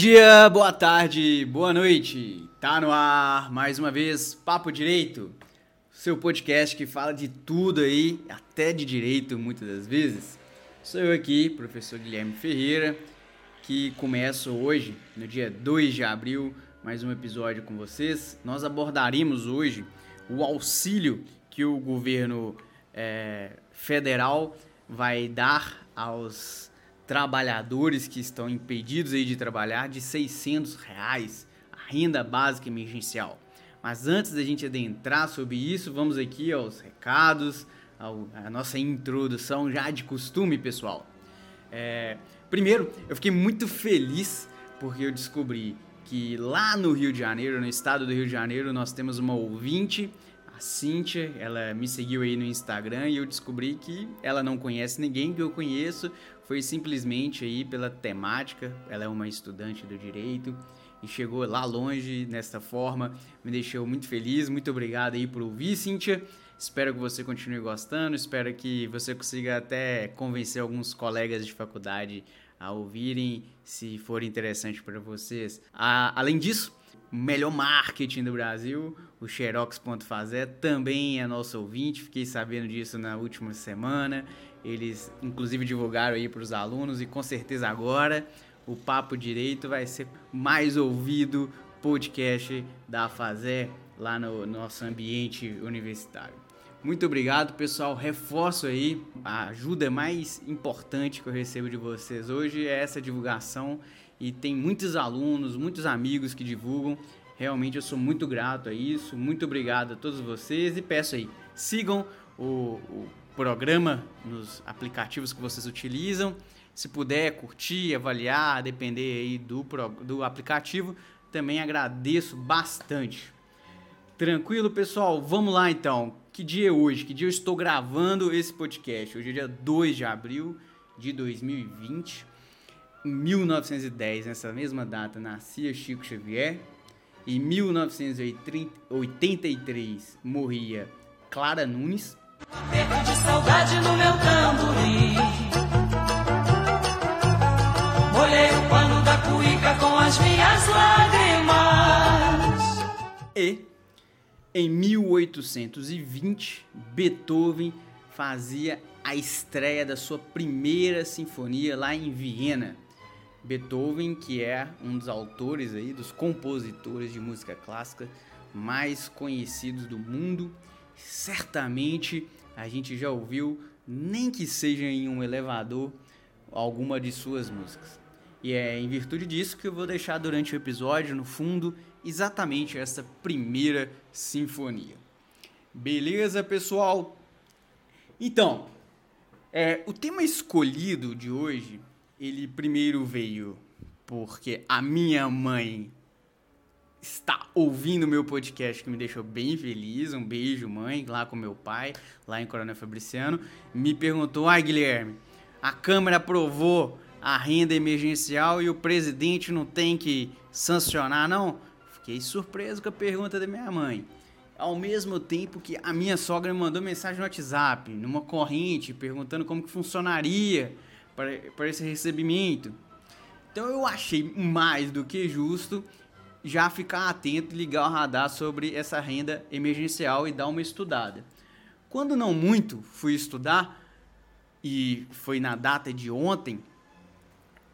dia, boa tarde, boa noite. Tá no ar mais uma vez Papo Direito, seu podcast que fala de tudo aí, até de direito muitas das vezes. Sou eu aqui, professor Guilherme Ferreira, que começo hoje, no dia 2 de abril, mais um episódio com vocês. Nós abordaremos hoje o auxílio que o governo é, federal vai dar aos trabalhadores que estão impedidos aí de trabalhar de 600 reais, a renda básica emergencial. Mas antes da gente adentrar sobre isso, vamos aqui aos recados, ao, a nossa introdução já de costume, pessoal. É, primeiro, eu fiquei muito feliz porque eu descobri que lá no Rio de Janeiro, no estado do Rio de Janeiro, nós temos uma ouvinte, a Cíntia, ela me seguiu aí no Instagram e eu descobri que ela não conhece ninguém que eu conheço, foi simplesmente aí pela temática, ela é uma estudante do direito e chegou lá longe nesta forma, me deixou muito feliz, muito obrigado aí por ouvir, Cíntia. Espero que você continue gostando, espero que você consiga até convencer alguns colegas de faculdade a ouvirem, se for interessante para vocês. Além disso, o melhor marketing do Brasil, o Xerox.fazer, também é nosso ouvinte, fiquei sabendo disso na última semana. Eles, inclusive, divulgaram aí para os alunos e com certeza agora o Papo Direito vai ser mais ouvido podcast da Fazer lá no nosso ambiente universitário. Muito obrigado, pessoal. Reforço aí, a ajuda mais importante que eu recebo de vocês hoje é essa divulgação e tem muitos alunos, muitos amigos que divulgam. Realmente eu sou muito grato a isso. Muito obrigado a todos vocês e peço aí, sigam o, o programa nos aplicativos que vocês utilizam. Se puder curtir, avaliar, depender aí do, do aplicativo, também agradeço bastante. Tranquilo, pessoal? Vamos lá então. Que dia é hoje? Que dia eu estou gravando esse podcast? Hoje é dia 2 de abril de 2020. Em 1910, nessa mesma data, nascia Chico Xavier. Em 1983 morria Clara Nunes. Molhei o pano da com as minhas lágrimas. E em 1820, Beethoven fazia a estreia da sua primeira sinfonia lá em Viena. Beethoven, que é um dos autores aí, dos compositores de música clássica mais conhecidos do mundo, certamente a gente já ouviu, nem que seja em um elevador, alguma de suas músicas. E é em virtude disso que eu vou deixar durante o episódio, no fundo, exatamente essa primeira sinfonia. Beleza, pessoal? Então, é, o tema escolhido de hoje, ele primeiro veio porque a minha mãe está ouvindo meu podcast, que me deixou bem feliz. Um beijo, mãe, lá com meu pai, lá em Coronel Fabriciano. Me perguntou: ai, Guilherme, a Câmara aprovou a renda emergencial e o presidente não tem que sancionar, não? Fiquei surpreso com a pergunta da minha mãe. Ao mesmo tempo que a minha sogra me mandou mensagem no WhatsApp, numa corrente, perguntando como que funcionaria para, para esse recebimento. Então eu achei mais do que justo já ficar atento e ligar o radar sobre essa renda emergencial e dar uma estudada. Quando não muito, fui estudar e foi na data de ontem,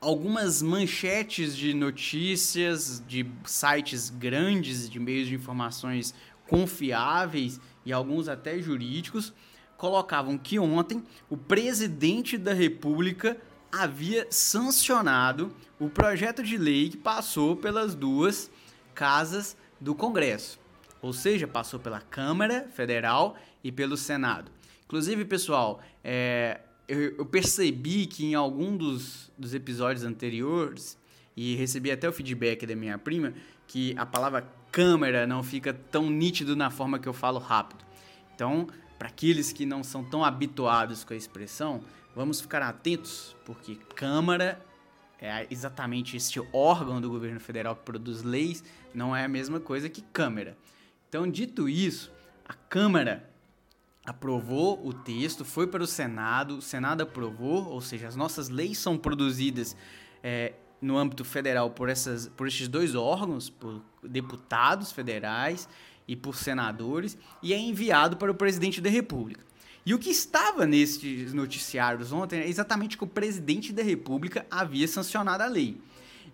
algumas manchetes de notícias de sites grandes, de meios de informações confiáveis e alguns até jurídicos colocavam que ontem o presidente da República havia sancionado o projeto de lei que passou pelas duas casas do Congresso. Ou seja, passou pela Câmara Federal e pelo Senado. Inclusive, pessoal, é, eu, eu, percebi que em algum dos, dos episódios anteriores, e recebi até o feedback da minha prima, que a palavra câmera não fica tão nítido na forma que eu falo rápido. Então, para aqueles que não são tão habituados com a expressão, vamos ficar atentos, porque Câmara é exatamente este órgão do governo federal que produz leis, não é a mesma coisa que Câmara. Então, dito isso, a Câmara aprovou o texto, foi para o Senado, o Senado aprovou, ou seja, as nossas leis são produzidas é, no âmbito federal por, essas, por esses dois órgãos, por deputados federais e por senadores, e é enviado para o presidente da República. E o que estava nesses noticiários ontem é exatamente que o presidente da República havia sancionado a lei.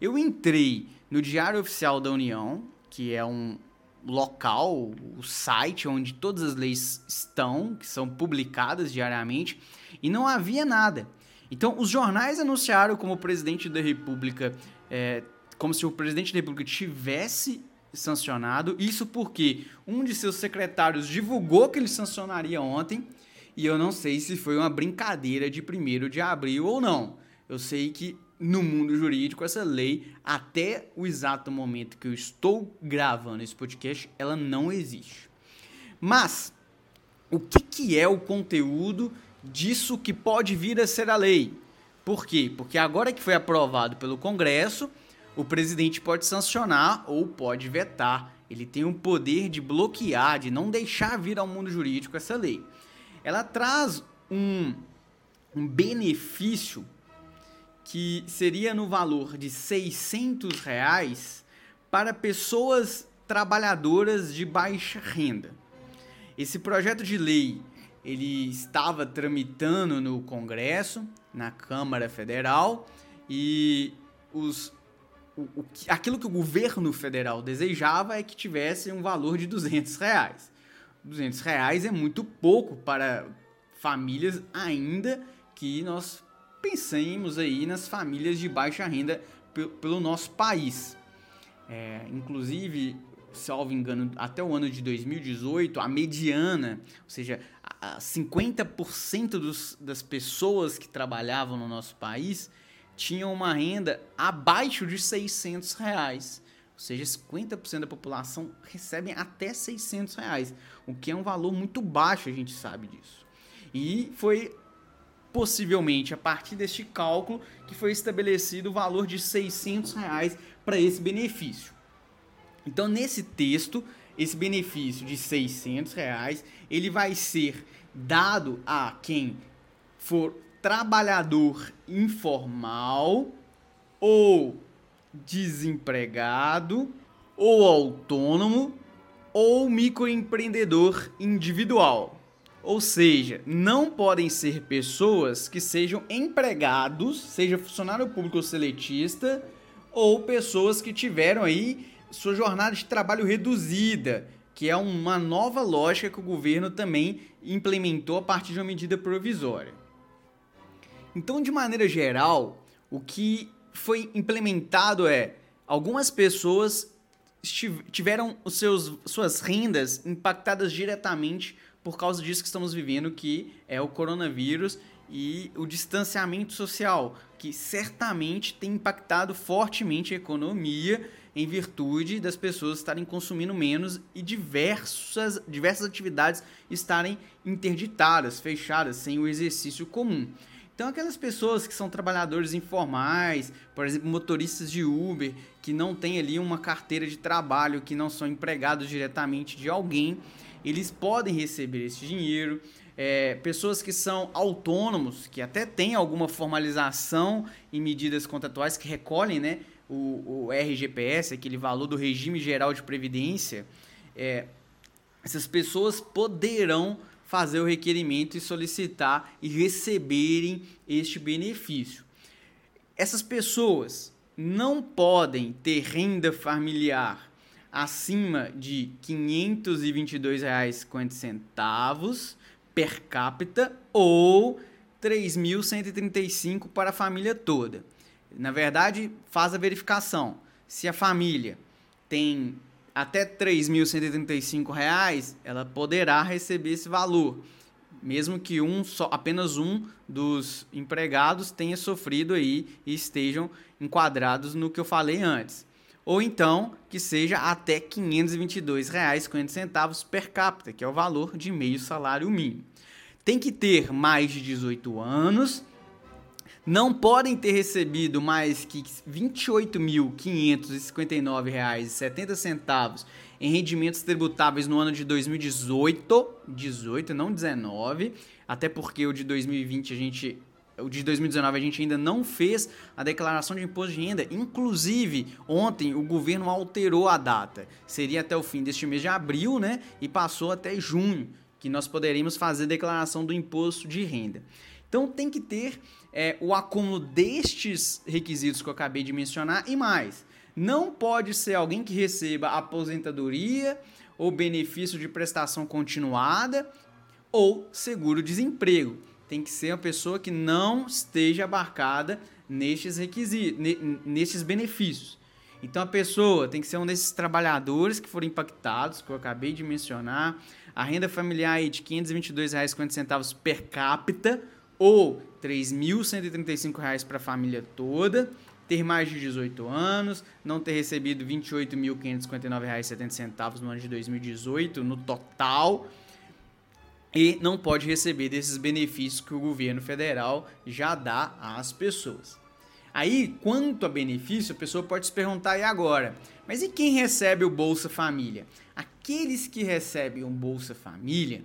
Eu entrei no Diário Oficial da União, que é um local, o site onde todas as leis estão, que são publicadas diariamente, e não havia nada. Então, os jornais anunciaram como o presidente da República, é, como se o presidente da República tivesse sancionado. Isso porque um de seus secretários divulgou que ele sancionaria ontem e eu não sei se foi uma brincadeira de 1 de abril ou não. Eu sei que no mundo jurídico essa lei, até o exato momento que eu estou gravando esse podcast, ela não existe. Mas o que, que é o conteúdo disso que pode vir a ser a lei? Por quê? Porque agora que foi aprovado pelo Congresso, o presidente pode sancionar ou pode vetar. Ele tem o poder de bloquear, de não deixar vir ao mundo jurídico essa lei ela traz um, um benefício que seria no valor de 600 reais para pessoas trabalhadoras de baixa renda. Esse projeto de lei ele estava tramitando no Congresso, na Câmara Federal e os, o, o, aquilo que o governo federal desejava é que tivesse um valor de 200 reais. 200 reais é muito pouco para famílias ainda que nós pensemos aí nas famílias de baixa renda pelo nosso país. É, inclusive, salvo engano, até o ano de 2018, a mediana, ou seja, 50% dos, das pessoas que trabalhavam no nosso país tinham uma renda abaixo de 600 reais. Ou seja, 50% da população recebem até 600 reais, o que é um valor muito baixo, a gente sabe disso. E foi possivelmente a partir deste cálculo que foi estabelecido o valor de 600 reais para esse benefício. Então, nesse texto, esse benefício de 600 reais, ele vai ser dado a quem for trabalhador informal ou desempregado, ou autônomo, ou microempreendedor individual. Ou seja, não podem ser pessoas que sejam empregados, seja funcionário público ou seletista, ou pessoas que tiveram aí sua jornada de trabalho reduzida, que é uma nova lógica que o governo também implementou a partir de uma medida provisória. Então, de maneira geral, o que foi implementado é algumas pessoas tiveram os seus, suas rendas impactadas diretamente por causa disso que estamos vivendo, que é o coronavírus e o distanciamento social, que certamente tem impactado fortemente a economia em virtude das pessoas estarem consumindo menos e diversas, diversas atividades estarem interditadas, fechadas, sem o exercício comum. Então, aquelas pessoas que são trabalhadores informais, por exemplo, motoristas de Uber, que não têm ali uma carteira de trabalho, que não são empregados diretamente de alguém, eles podem receber esse dinheiro. É, pessoas que são autônomos, que até têm alguma formalização em medidas contratuais que recolhem né, o, o RGPS, aquele valor do regime geral de previdência, é, essas pessoas poderão fazer o requerimento e solicitar e receberem este benefício. Essas pessoas não podem ter renda familiar acima de R$ 522,50 per capita ou 3.135 para a família toda. Na verdade, faz a verificação. Se a família tem até R$ 3.135, ela poderá receber esse valor, mesmo que um só, apenas um dos empregados tenha sofrido aí e estejam enquadrados no que eu falei antes. Ou então que seja até R$ 522,50 per capita, que é o valor de meio salário mínimo. Tem que ter mais de 18 anos não podem ter recebido mais que R$ 28.559,70 em rendimentos tributáveis no ano de 2018, 18, não 19, até porque o de 2020 a gente o de 2019 a gente ainda não fez a declaração de imposto de renda. Inclusive, ontem o governo alterou a data. Seria até o fim deste mês de abril, né? E passou até junho, que nós poderíamos fazer declaração do imposto de renda. Então tem que ter é, o acúmulo destes requisitos que eu acabei de mencionar e mais. Não pode ser alguém que receba aposentadoria ou benefício de prestação continuada ou seguro-desemprego. Tem que ser uma pessoa que não esteja abarcada nestes requisitos, nestes benefícios. Então a pessoa tem que ser um desses trabalhadores que foram impactados, que eu acabei de mencionar, a renda familiar aí de R$ 522,50 per capita ou R$ 3.135 para a família toda, ter mais de 18 anos, não ter recebido R$ 28.559,70 no ano de 2018 no total e não pode receber desses benefícios que o governo federal já dá às pessoas. Aí, quanto a benefício, a pessoa pode se perguntar e agora? Mas e quem recebe o Bolsa Família? Aqueles que recebem o Bolsa Família,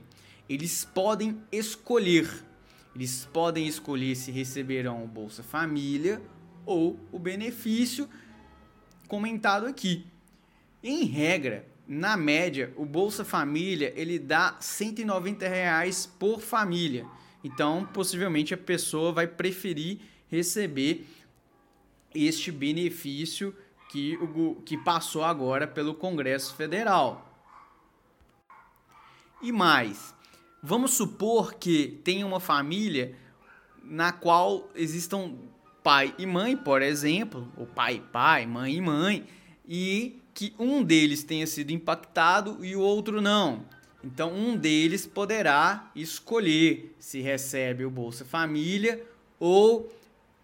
eles podem escolher eles podem escolher se receberão o Bolsa Família ou o benefício comentado aqui. Em regra, na média, o Bolsa Família ele dá 190 reais por família. Então, possivelmente a pessoa vai preferir receber este benefício que, o, que passou agora pelo Congresso Federal. E mais, Vamos supor que tenha uma família na qual existam pai e mãe, por exemplo, ou pai e pai, mãe e mãe, e que um deles tenha sido impactado e o outro não. Então, um deles poderá escolher se recebe o Bolsa Família ou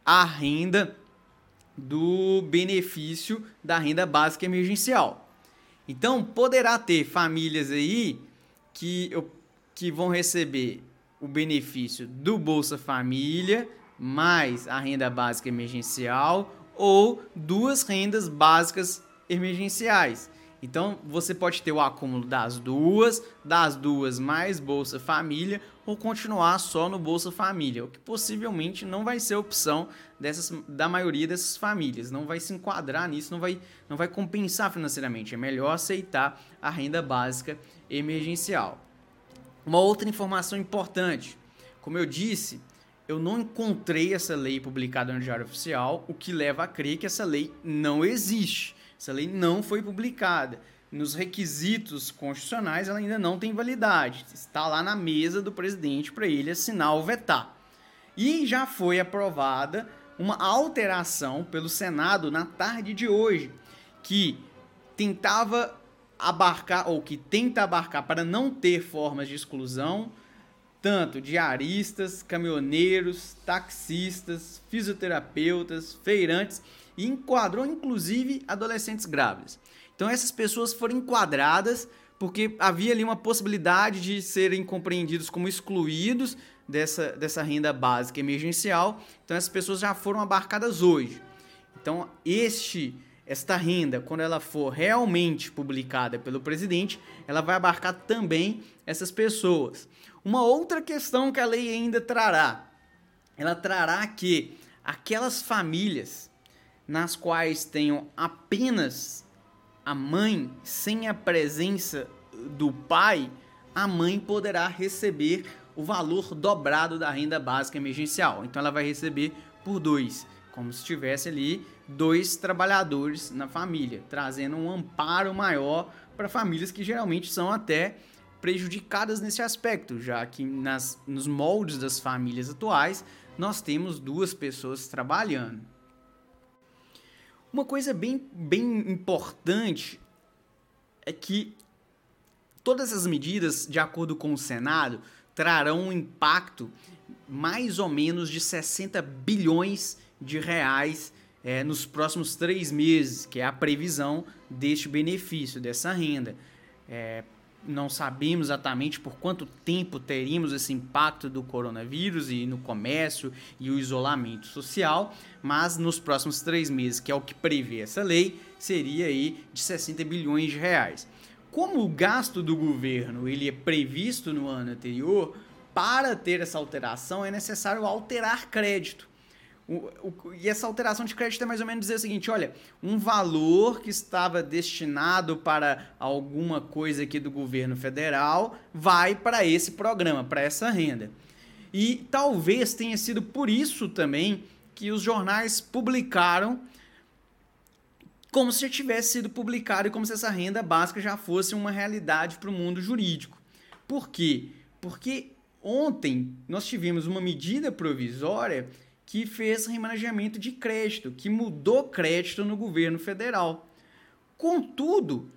a renda do benefício da renda básica emergencial. Então, poderá ter famílias aí que eu que vão receber o benefício do Bolsa Família mais a renda básica emergencial ou duas rendas básicas emergenciais. Então você pode ter o acúmulo das duas, das duas mais Bolsa Família ou continuar só no Bolsa Família, o que possivelmente não vai ser opção dessas, da maioria dessas famílias, não vai se enquadrar nisso, não vai, não vai compensar financeiramente. É melhor aceitar a renda básica emergencial. Uma outra informação importante, como eu disse, eu não encontrei essa lei publicada no Diário Oficial, o que leva a crer que essa lei não existe. Essa lei não foi publicada. Nos requisitos constitucionais, ela ainda não tem validade. Está lá na mesa do presidente para ele assinar ou vetar. E já foi aprovada uma alteração pelo Senado na tarde de hoje, que tentava abarcar, ou que tenta abarcar para não ter formas de exclusão, tanto diaristas, caminhoneiros, taxistas, fisioterapeutas, feirantes, e enquadrou inclusive adolescentes grávidas. Então essas pessoas foram enquadradas porque havia ali uma possibilidade de serem compreendidos como excluídos dessa, dessa renda básica emergencial. Então essas pessoas já foram abarcadas hoje. Então este esta renda, quando ela for realmente publicada pelo presidente, ela vai abarcar também essas pessoas. Uma outra questão que a lei ainda trará, ela trará que aquelas famílias nas quais tenham apenas a mãe sem a presença do pai, a mãe poderá receber o valor dobrado da renda básica emergencial. Então ela vai receber por dois, como se tivesse ali dois trabalhadores na família, trazendo um amparo maior para famílias que geralmente são até prejudicadas nesse aspecto, já que nas, nos moldes das famílias atuais nós temos duas pessoas trabalhando. Uma coisa bem, bem importante é que todas essas medidas, de acordo com o Senado, trarão um impacto mais ou menos de 60 bilhões de reais é, nos próximos três meses, que é a previsão deste benefício, dessa renda. É, não sabemos exatamente por quanto tempo teríamos esse impacto do coronavírus e no comércio e o isolamento social, mas nos próximos três meses, que é o que prevê essa lei, seria aí de 60 bilhões de reais. Como o gasto do governo ele é previsto no ano anterior, para ter essa alteração é necessário alterar crédito. O, o, e essa alteração de crédito é mais ou menos dizer o seguinte: olha, um valor que estava destinado para alguma coisa aqui do governo federal vai para esse programa, para essa renda. E talvez tenha sido por isso também que os jornais publicaram como se já tivesse sido publicado e como se essa renda básica já fosse uma realidade para o mundo jurídico. Por quê? Porque ontem nós tivemos uma medida provisória que fez remanejamento de crédito, que mudou crédito no governo federal. Contudo,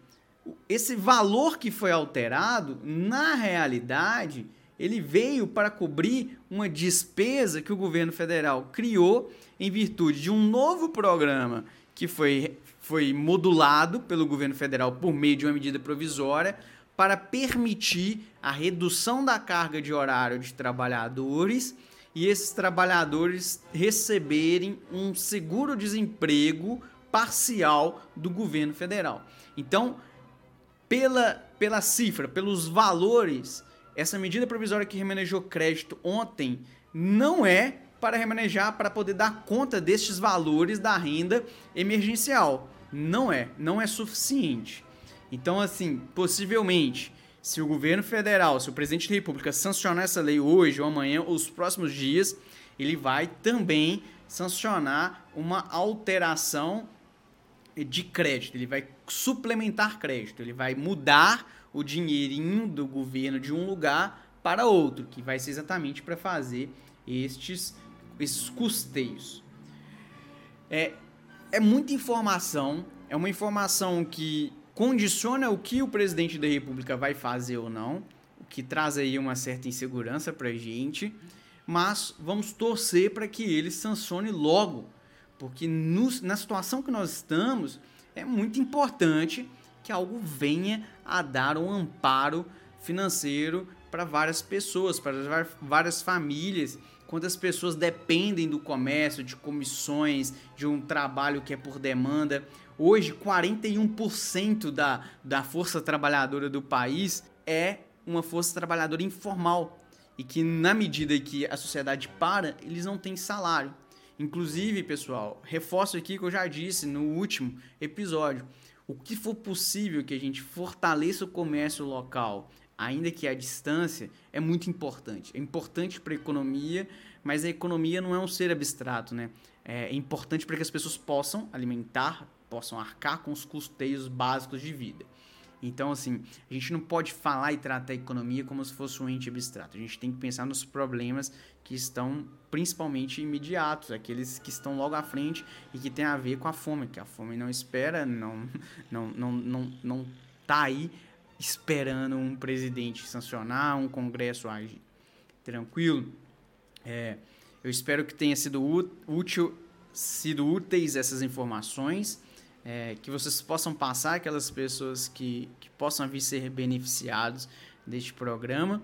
esse valor que foi alterado, na realidade, ele veio para cobrir uma despesa que o governo federal criou em virtude de um novo programa que foi, foi modulado pelo governo federal por meio de uma medida provisória para permitir a redução da carga de horário de trabalhadores e esses trabalhadores receberem um seguro-desemprego parcial do governo federal. Então, pela, pela cifra, pelos valores, essa medida provisória que remanejou crédito ontem não é para remanejar para poder dar conta destes valores da renda emergencial. Não é, não é suficiente. Então, assim, possivelmente se o governo federal, se o presidente da República sancionar essa lei hoje ou amanhã ou os próximos dias, ele vai também sancionar uma alteração de crédito, ele vai suplementar crédito, ele vai mudar o dinheirinho do governo de um lugar para outro, que vai ser exatamente para fazer estes, esses custeios. É, é muita informação, é uma informação que condiciona o que o presidente da República vai fazer ou não, o que traz aí uma certa insegurança para a gente, mas vamos torcer para que ele sancione logo, porque no, na situação que nós estamos, é muito importante que algo venha a dar um amparo financeiro para várias pessoas, para várias famílias. Quantas pessoas dependem do comércio, de comissões, de um trabalho que é por demanda. Hoje, 41% da, da força trabalhadora do país é uma força trabalhadora informal e que, na medida que a sociedade para, eles não têm salário. Inclusive, pessoal, reforço aqui que eu já disse no último episódio: o que for possível que a gente fortaleça o comércio local, ainda que à distância, é muito importante. É importante para a economia, mas a economia não é um ser abstrato, né? É importante para que as pessoas possam alimentar possam arcar com os custeios básicos de vida. Então, assim, a gente não pode falar e tratar a economia como se fosse um ente abstrato. A gente tem que pensar nos problemas que estão principalmente imediatos, aqueles que estão logo à frente e que tem a ver com a fome, que a fome não espera, não não não não, não tá aí esperando um presidente sancionar, um congresso agir. Tranquilo? É, eu espero que tenha sido útil, sido úteis essas informações é, que vocês possam passar aquelas pessoas que, que possam vir ser beneficiados deste programa.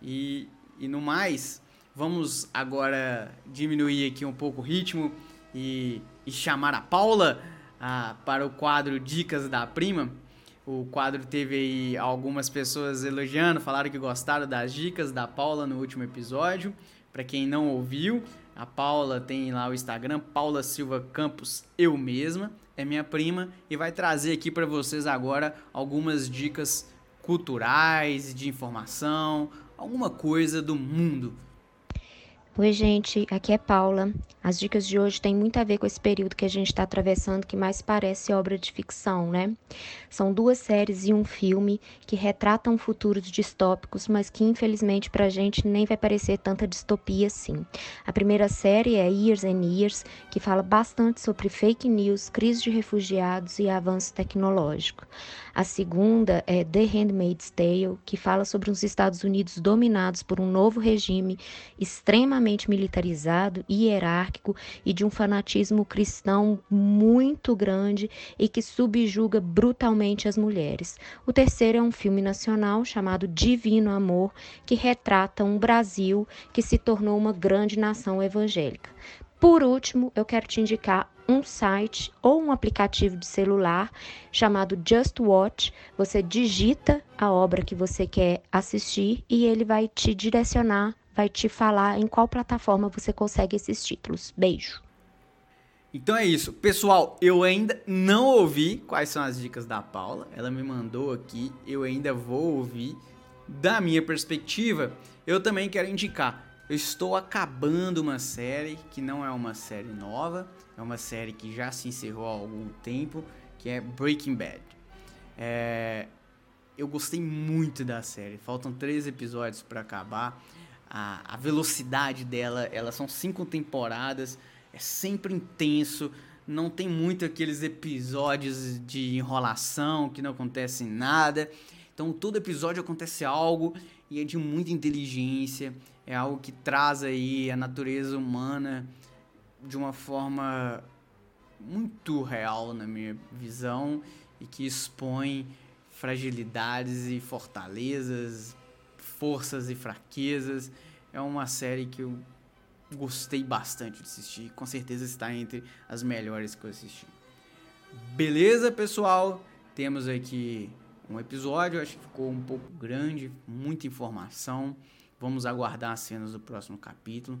E, e no mais, vamos agora diminuir aqui um pouco o ritmo e, e chamar a Paula a, para o quadro Dicas da Prima. O quadro teve aí algumas pessoas elogiando, falaram que gostaram das dicas da Paula no último episódio. Para quem não ouviu, a Paula tem lá o Instagram, Paula Silva Campos, eu mesma é minha prima e vai trazer aqui para vocês agora algumas dicas culturais, de informação, alguma coisa do mundo. Oi, gente, aqui é Paula. As dicas de hoje têm muito a ver com esse período que a gente está atravessando, que mais parece obra de ficção, né? São duas séries e um filme que retratam futuros distópicos, mas que infelizmente para a gente nem vai parecer tanta distopia assim. A primeira série é Years and Years, que fala bastante sobre fake news, crise de refugiados e avanço tecnológico. A segunda é The Handmaid's Tale, que fala sobre os Estados Unidos dominados por um novo regime extremamente militarizado e hierárquico e de um fanatismo cristão muito grande e que subjuga brutalmente as mulheres. O terceiro é um filme nacional chamado Divino Amor, que retrata um Brasil que se tornou uma grande nação evangélica. Por último, eu quero te indicar um site ou um aplicativo de celular chamado Just Watch. Você digita a obra que você quer assistir e ele vai te direcionar, vai te falar em qual plataforma você consegue esses títulos. Beijo! Então é isso. Pessoal, eu ainda não ouvi quais são as dicas da Paula. Ela me mandou aqui, eu ainda vou ouvir. Da minha perspectiva, eu também quero indicar. Eu estou acabando uma série que não é uma série nova, é uma série que já se encerrou há algum tempo, que é Breaking Bad. É... Eu gostei muito da série. Faltam três episódios para acabar. A, a velocidade dela, elas são cinco temporadas é sempre intenso, não tem muito aqueles episódios de enrolação que não acontece nada. Então todo episódio acontece algo e é de muita inteligência, é algo que traz aí a natureza humana de uma forma muito real na minha visão e que expõe fragilidades e fortalezas, forças e fraquezas. É uma série que eu gostei bastante de assistir. Com certeza está entre as melhores que eu assisti. Beleza, pessoal? Temos aqui um episódio, acho que ficou um pouco grande, muita informação. Vamos aguardar as cenas do próximo capítulo.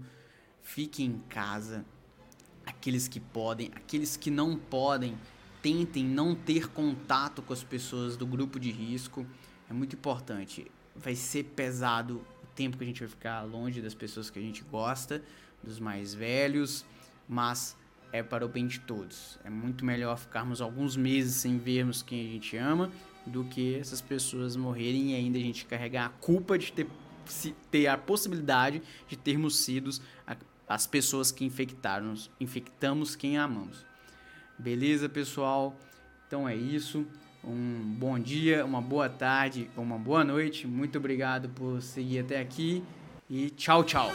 Fiquem em casa. Aqueles que podem, aqueles que não podem, tentem não ter contato com as pessoas do grupo de risco. É muito importante. Vai ser pesado tempo que a gente vai ficar longe das pessoas que a gente gosta, dos mais velhos, mas é para o bem de todos. É muito melhor ficarmos alguns meses sem vermos quem a gente ama do que essas pessoas morrerem e ainda a gente carregar a culpa de ter, ter a possibilidade de termos sido as pessoas que infectaram, infectamos quem amamos. Beleza, pessoal? Então é isso um bom dia, uma boa tarde, uma boa noite. Muito obrigado por seguir até aqui e tchau, tchau.